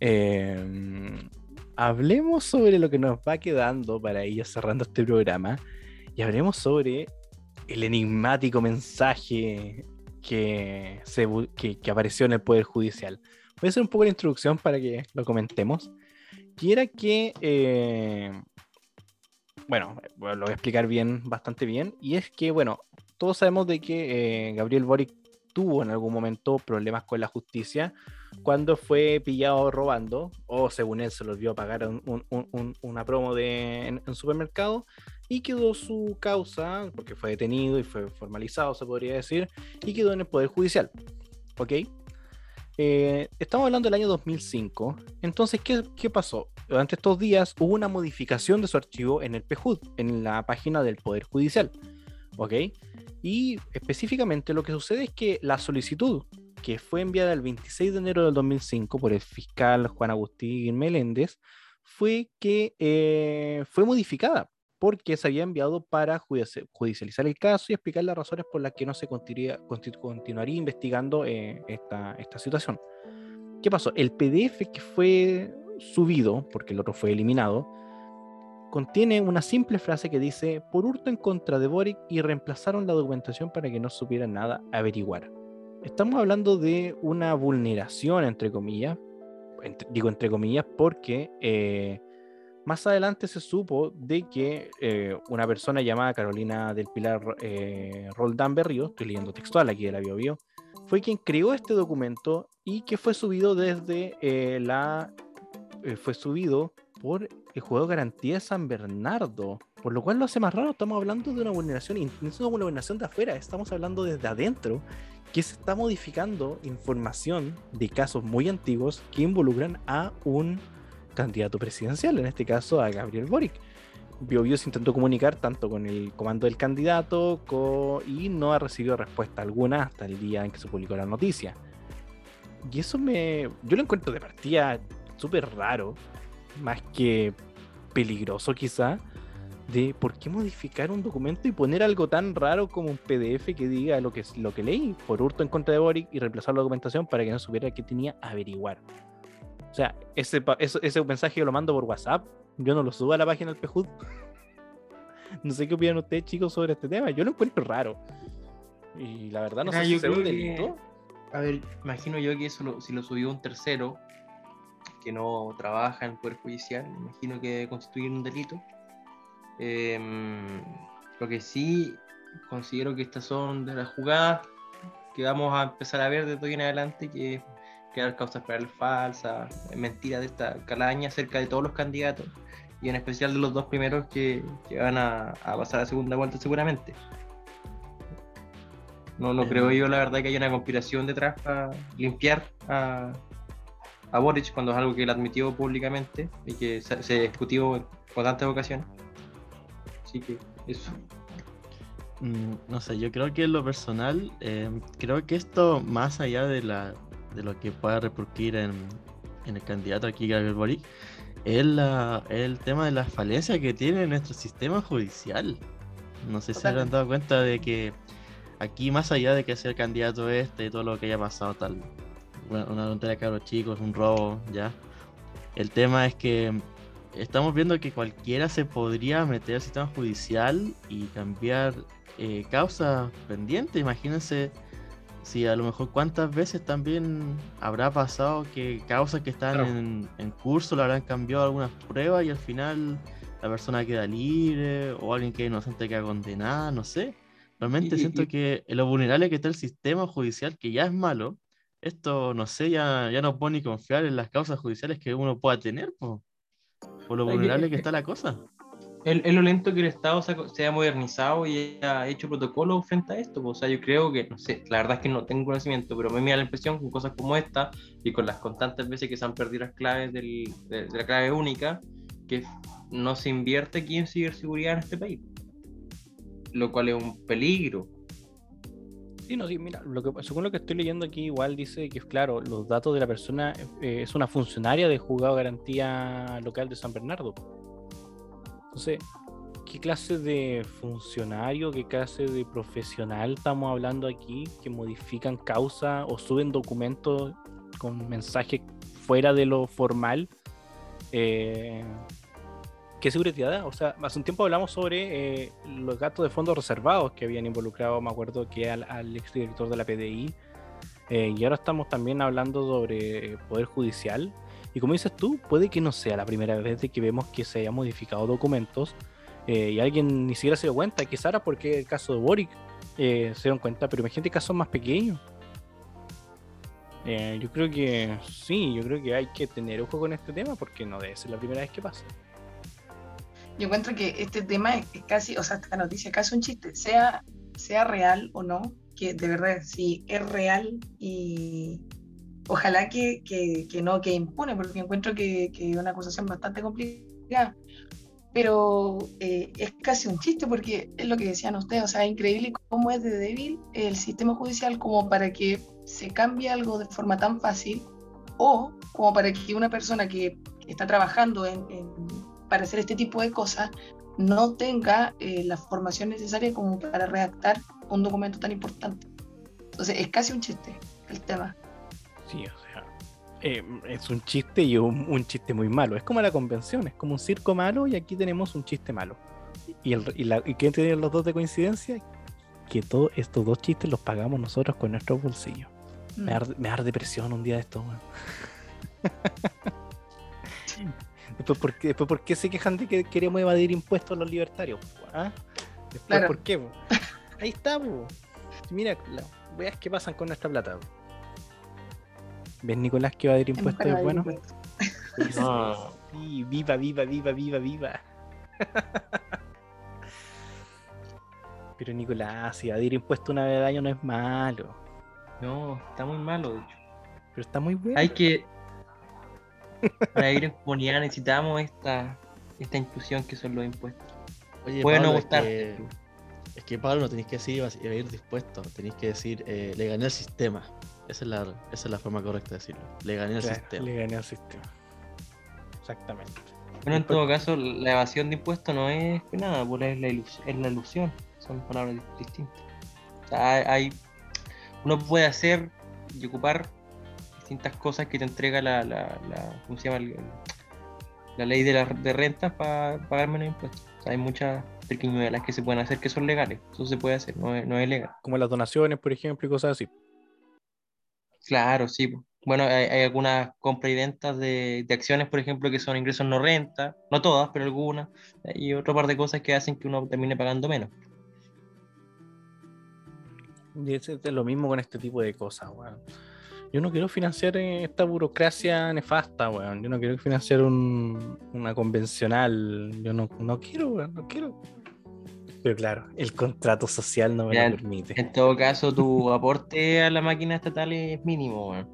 Eh, hablemos sobre lo que nos va quedando para ir cerrando este programa y hablemos sobre el enigmático mensaje que, que, apareció en el Poder Judicial. Voy a hacer un poco la introducción para que lo comentemos. Y era que, eh, bueno, lo voy a explicar bien, bastante bien, y es que, bueno, todos sabemos de que eh, Gabriel Boric tuvo en algún momento problemas con la justicia cuando fue pillado robando, o según él se lo vio pagar un- un- un- un- una promo de, en, en supermercado, y quedó su causa, porque fue detenido y fue formalizado, se podría decir, y quedó en el Poder Judicial. ¿Ok? Eh, estamos hablando del año 2005. Entonces, ¿qué, qué pasó? Durante estos días hubo una modificación de su archivo en el PJUD, en la página del Poder Judicial. ¿Ok? Y específicamente lo que sucede es que la solicitud que fue enviada el 26 de enero del 2005 por el fiscal Juan Agustín Meléndez fue que eh, fue modificada porque se había enviado para judici- judicializar el caso y explicar las razones por las que no se continuaría, continuaría investigando eh, esta, esta situación. ¿Qué pasó? El PDF que fue subido, porque el otro fue eliminado, contiene una simple frase que dice, por hurto en contra de Boric y reemplazaron la documentación para que no supiera nada averiguar. Estamos hablando de una vulneración, entre comillas, entre- digo entre comillas, porque eh, más adelante se supo de que eh, una persona llamada Carolina del Pilar eh, Roldán Berrío, estoy leyendo textual aquí de la Bio Bio, fue quien creó este documento y que fue subido desde eh, la. fue subido por el juego de garantía de San Bernardo. Por lo cual lo hace más raro. Estamos hablando de una vulneración, no es una vulneración de afuera, estamos hablando desde adentro, que se está modificando información de casos muy antiguos que involucran a un candidato presidencial, en este caso a Gabriel Boric. BioBio se intentó comunicar tanto con el comando del candidato y no ha recibido respuesta alguna hasta el día en que se publicó la noticia. Y eso me. Yo lo encuentro de partida súper raro, más que peligroso quizá, de por qué modificar un documento y poner algo tan raro como un PDF que diga lo que, lo que leí por hurto en contra de Boric y reemplazar la documentación para que no supiera qué tenía averiguar. O sea, ese, pa- eso- ese mensaje yo lo mando por WhatsApp, yo no lo subo a la página del PJUD. No sé qué opinan ustedes, chicos, sobre este tema. Yo lo encuentro raro. Y la verdad no sé si será un que- delito. A ver, imagino yo que eso lo- si lo subió un tercero que no trabaja en el Poder Judicial, imagino que debe constituir un delito. Em, lo que sí considero que estas son de las jugadas que vamos a empezar a ver desde hoy en adelante, que crear causas penales falsas, mentiras de esta calaña acerca de todos los candidatos y en especial de los dos primeros que, que van a, a pasar a segunda vuelta seguramente. No, no creo yo, la verdad, que haya una conspiración detrás para limpiar a, a Boric cuando es algo que él admitió públicamente y que se, se discutió en tantas ocasiones. Así que eso. Mm, No sé, yo creo que en lo personal, eh, creo que esto, más allá de, la, de lo que pueda repercutir en, en el candidato aquí, Gabriel Boric, es, la- es el tema de la falencia que tiene nuestro sistema judicial. No sé si se Totalmente. dado cuenta de que aquí, más allá de que sea el candidato este y todo lo que haya pasado, tal, bueno, una tontería de cabros chicos, un robo, ya. El tema es que estamos viendo que cualquiera se podría meter al sistema judicial y cambiar eh, causas pendientes. Imagínense si a lo mejor cuántas veces también habrá pasado que causas que están Claro. en, en curso le habrán cambiado algunas pruebas y al final la persona queda libre o alguien que es inocente queda condenada, no sé. Realmente Y- siento y- que lo vulnerable que está el sistema judicial, que ya es malo, esto, no sé, ya, ya no puedo ni confiar en las causas judiciales que uno pueda tener, po, por lo Ay, que- vulnerable que eh, está la cosa. Es lo lento que el Estado se ha, se ha modernizado y ha hecho protocolos frente a esto. O sea, yo creo que, no sé, la verdad es que no tengo conocimiento, pero me da la impresión con cosas como esta y con las constantes veces que se han perdido las claves del- de, de la clave única, que no se invierte aquí en ciberseguridad en este país. Lo cual es un peligro. Sí, no, sí, mira, lo que, según lo que estoy leyendo aquí, igual dice que, claro, los datos de la persona eh, es una funcionaria del juzgado de garantía local de San Bernardo. Entonces, ¿qué clase de funcionario, qué clase de profesional estamos hablando aquí que modifican causa o suben documentos con mensajes fuera de lo formal? Eh, ¿Qué seguridad da? O sea, hace un tiempo hablamos sobre eh, los gastos de fondos reservados que habían involucrado, me acuerdo que al, al exdirector de la PDI. eh, y ahora estamos también hablando sobre Poder Judicial. Y como dices tú, puede que no sea la primera vez de que vemos que se hayan modificado documentos eh, y alguien ni siquiera se dio cuenta. Quizá era porque el caso de Boric eh, se dieron cuenta, pero imagínate casos más pequeños. Eh, yo creo que sí, yo creo que hay que tener ojo con este tema porque no debe ser la primera vez que pasa. Yo encuentro que este tema es casi, o sea, esta noticia casi un chiste, sea, sea real o no, que de verdad sí es real y ojalá que, que, que no, que impune, porque encuentro que, es una acusación bastante complicada. Pero eh, es casi un chiste porque es lo que decían ustedes, o sea, es increíble cómo es de débil el sistema judicial como para que se cambie algo de forma tan fácil o como para que una persona que está trabajando en, en- para hacer este tipo de cosas no tenga eh, la formación necesaria como para redactar un documento tan importante. Entonces es casi un chiste el tema. Sí, o sea, eh, es un chiste y un, un chiste muy malo. Es como la convención, es como un circo malo y aquí tenemos un chiste malo. ¿Y, el, y, la, ¿y qué tienen los dos de coincidencia? Que todos estos dos chistes los pagamos nosotros con nuestros bolsillos. Me Mm. arde, me arde presión un día de esto, weón. Después, ¿por qué, después, ¿por qué se quejan de que queremos evadir impuestos los libertarios? ¿Ah? Después, Claro. ¿por qué? po? Ahí está, po. Mira, la, veas qué pasan con nuestra plata. ¿Ves, Nicolás, que va a ir Hemos impuesto es bueno? impuestos. No. Sí, viva, viva, viva, viva, viva. Pero Nicolás, si evadir impuesto una vez al año no es malo. No, está muy malo, de hecho. Pero está muy bueno. Hay que. Para vivir en comunidad necesitamos esta, esta inclusión que son los impuestos. Oye, Puede no Pablo, es gustar. que- Es que Pablo no tenéis que decir iba a ir dispuesto, tenéis que decir eh, le gané al sistema. Esa es, la, esa es la forma correcta de decirlo. Le gané al Claro, sistema. le gané al sistema. Exactamente. Bueno, en todo caso, la evasión de impuestos no es que nada, pues es la, ilus- es la ilusión. Son palabras di- distintas. O sea, hay, hay- uno puede hacer y ocupar distintas cosas que te entrega la, la, la- ¿cómo se llama? La ley de, la, de rentas para pagar menos impuestos. O sea, hay muchas pequeñuelas que se pueden hacer que son legales. Eso se puede hacer, no es, no es ilegal. Como las donaciones, por ejemplo, y cosas así. Claro, sí. Bueno, hay, hay algunas compras y ventas de, de acciones, por ejemplo, que son ingresos no renta, no todas, pero algunas, y otro par de cosas que hacen que uno termine pagando menos. Y es, es lo mismo con este tipo de cosas, weón. Yo no quiero financiar eh, esta burocracia nefasta, weón. Yo no quiero financiar un- una convencional. Yo no, no quiero, weón, no quiero. Pero claro, el contrato social no me Ya, lo permite. En todo caso, tu aporte a la máquina estatal es mínimo. weón.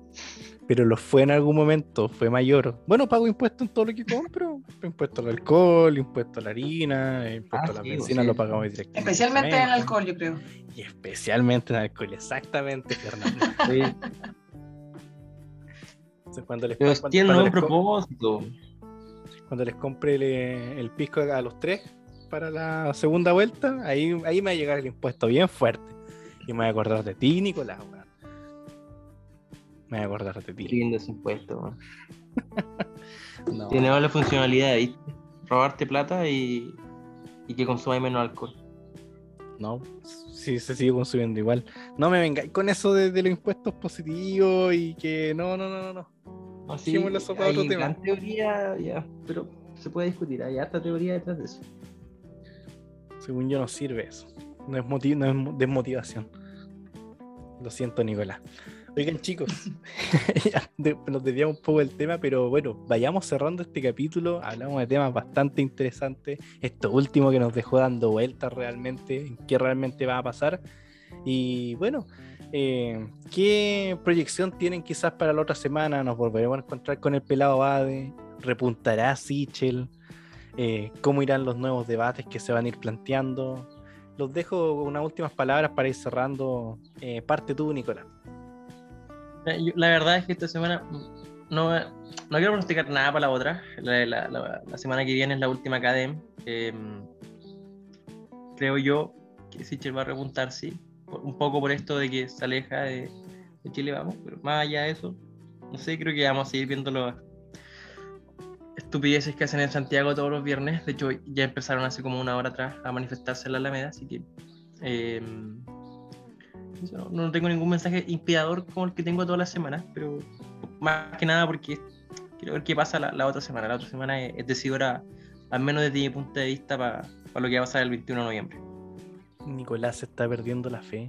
Pero lo fue en algún momento, fue mayor. Bueno, pago impuestos en todo lo que compro. Impuesto al alcohol, impuesto a la harina, impuesto Ah, a la sí, benzina, sí. lo pagamos directamente. Especialmente en el alcohol, yo creo. Y especialmente en alcohol, exactamente, Fernando. Entonces, cuando les, Pero cuando- tiene cuando un les propósito. cuando les compre el, el pisco a los tres para la segunda vuelta, ahí, ahí me va a llegar el impuesto bien fuerte. Y me voy a acordar de ti, Nicolás, weón. Me voy a acordar de ti. lindo ese impuesto. weón. No, doble funcionalidad, ¿viste? Robarte plata y, y que consumáis menos alcohol. no, sí se sigue consumiendo igual. No me vengáis con eso de, de los impuestos positivos y que no, no, no, no, no. Así, otro hay tema. gran teoría, ya, pero se puede discutir. Hay harta teoría detrás de eso. Según yo no sirve eso. No es, motiv- no es mo- desmotivación. Lo siento, Nicolás. Oigan, chicos, nos desviamos un poco del tema, pero bueno, vayamos cerrando este capítulo. Hablamos de temas bastante interesantes. Esto último que nos dejó dando vueltas realmente, en qué realmente va a pasar. Y bueno, eh, ¿qué proyección tienen quizás para la otra semana? ¿Nos volveremos a encontrar con el pelado Bade? ¿Repuntará Sichel? Eh, ¿Cómo irán los nuevos debates que se van a ir planteando? Los dejo con unas últimas palabras para ir cerrando. Eh, parte tú, Nicolás. Eh, La verdad es que esta semana no, no quiero pronosticar nada para la otra. La, la- la- la semana que viene es la última academia. creo yo que Sichel va a repuntar, sí. Un poco por esto de que se aleja de, de Chile, vamos. Pero más allá de eso, no sé, creo que vamos a seguir viendo las estupideces que hacen en Santiago todos los viernes. De hecho, ya empezaron hace como una hora atrás a manifestarse en la Alameda, así que. eh, eso, No, no tengo ningún mensaje inspirador como el que tengo todas las semanas, pero más que nada porque quiero ver qué pasa la, la otra semana. La otra semana es, es decidora, al menos desde mi punto de vista, para lo que va a pasar el 21 de noviembre. Nicolás se está perdiendo la fe.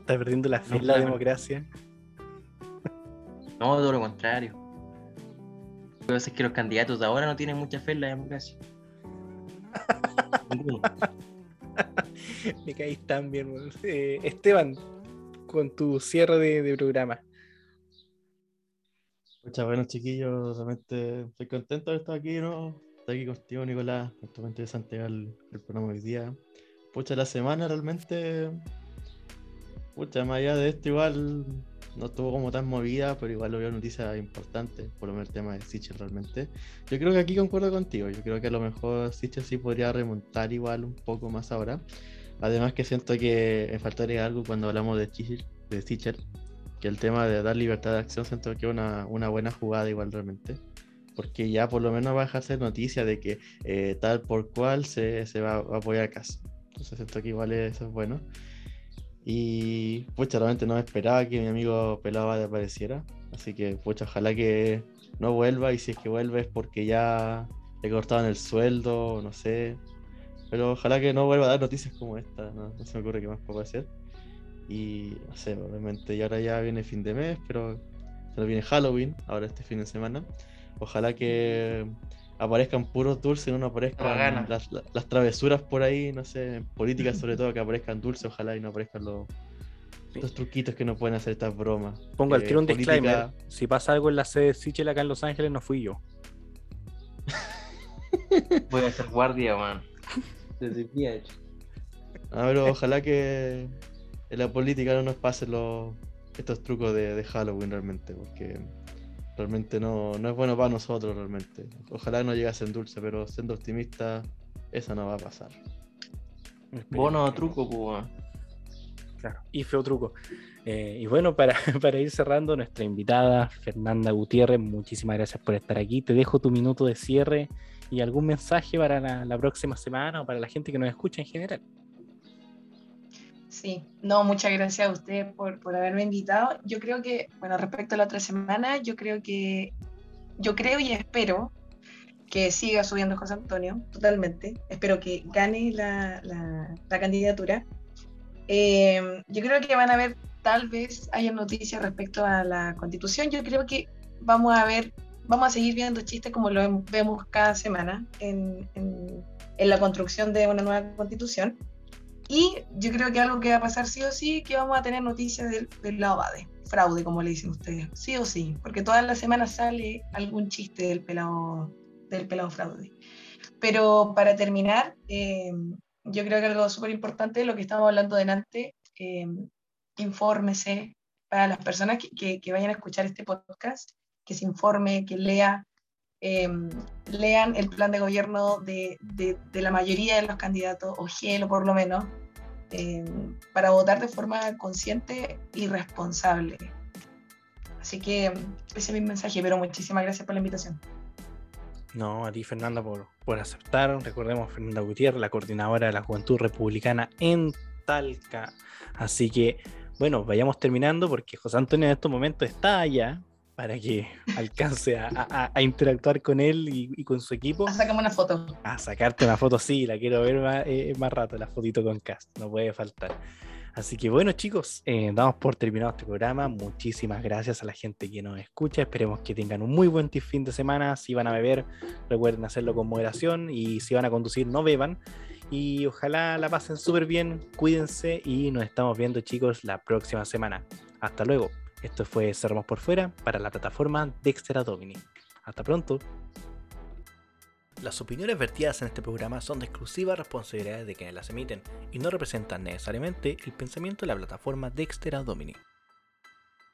Está perdiendo la fe No, en la democracia. No, todo lo contrario. Que pasa es que los candidatos de ahora no tienen mucha fe en la democracia. Me caís tan bien. Eh, Esteban, con tu cierre de, de programa. Muchas bueno, chiquillos, realmente estoy contento de estar aquí, ¿no? Estar aquí contigo, Nicolás. Bastante interesante el, el programa hoy día. Pucha, la semana realmente. Pucha, más allá de esto, igual no estuvo como tan movida, pero igual hubo noticias importantes, por lo menos el tema de Sichel realmente. Yo creo que aquí concuerdo contigo. Yo creo que a lo mejor Sichel sí podría remontar igual un poco más ahora. Además, que siento que me faltó agregar algo cuando hablamos de Sichel, de Sichel que el tema de dar libertad de acción siento que es una, una buena jugada igual realmente. Porque ya por lo menos va a dejarse noticia de que eh, tal por cual se, se va, va a apoyar a casa. Entonces siento que igual eso es bueno. Y pucha, realmente no esperaba que mi amigo Pelado apareciera. Así que pucha, ojalá que no vuelva y si es que vuelve es porque ya le cortaban el sueldo, no sé. Pero ojalá que no vuelva a dar noticias como esta, no, se me ocurre qué más puedo hacer. Y no sé, obviamente, y ahora ya viene fin de mes, pero se viene Halloween, ahora este fin de semana. Ojalá que aparezcan puros dulces y no aparezcan las, las- las travesuras por ahí, no sé, en política sobre todo, que aparezcan dulces, ojalá y no aparezcan los, Sí. los truquitos que no pueden hacer estas bromas. Pongo al Eh, tiro un política- disclaimer. Si pasa algo en la sede de Sichel acá en Los Ángeles, no fui yo. Voy a ser guardia, man. Desde hecho. Ah, pero ojalá que en la política no nos pasen los, estos trucos de, de Halloween realmente, porque realmente no, no es bueno para nosotros realmente. Ojalá no llegase en dulce, pero siendo optimista, eso no va a pasar. Bono o truco, pues. Claro, y feo truco. Eh, y bueno, para, para ir cerrando, nuestra invitada, Fernanda Gutiérrez, muchísimas gracias por estar aquí. Te dejo tu minuto de cierre y algún mensaje para la, la próxima semana o para la gente que nos escucha en general. Sí, no, muchas gracias a usted por, por haberme invitado. Yo creo que, bueno, respecto a la otra semana, yo creo que, yo creo y espero que siga subiendo José Antonio, totalmente. Espero que gane la, la- candidatura. Eh, yo creo que van a haber, tal vez haya noticias respecto a la constitución. Yo creo que vamos a ver, vamos a seguir viendo chistes como lo em- vemos cada semana en- en la construcción de una nueva constitución. Y yo creo que algo que va a pasar sí o sí, que vamos a tener noticias del, del lado Bade, fraude, como le dicen ustedes, sí o sí, porque todas las semanas sale algún chiste del pelado, del pelado fraude. Pero para terminar, eh, yo creo que algo súper importante, lo que estamos hablando delante, eh, infórmese para las personas que, vayan a escuchar este podcast, que se informe, que lea, eh, lean el plan de gobierno de, de- de la mayoría de los candidatos, o GELO por lo menos, eh, para votar de forma consciente y responsable. Así que ese es mi mensaje, pero muchísimas gracias por la invitación. No, a ti Fernanda por, por aceptar. Recordemos Fernanda Gutiérrez, la coordinadora de la Juventud Republicana en Talca. Así que, bueno, vayamos terminando porque José Antonio en estos momentos está allá para que alcance a, a- a interactuar con él y, y con su equipo. Ah, Sácame una foto. A sacarte una foto, sí, la quiero ver más, eh, más rato, la fotito con cast, no puede faltar. Así que bueno chicos, eh, damos por terminado este programa. Muchísimas gracias a la gente que nos escucha. Esperemos que tengan un muy buen fin de semana. Si van a beber, recuerden hacerlo con moderación y si van a conducir, no beban. Y ojalá la pasen súper bien, cuídense y nos estamos viendo chicos la próxima semana. Hasta luego. Esto fue Cerramos por Fuera para la plataforma Dexter Domini. Hasta pronto. Las opiniones vertidas en este programa son de exclusiva responsabilidad de quienes las emiten y no representan necesariamente el pensamiento de la plataforma Dexter Domini.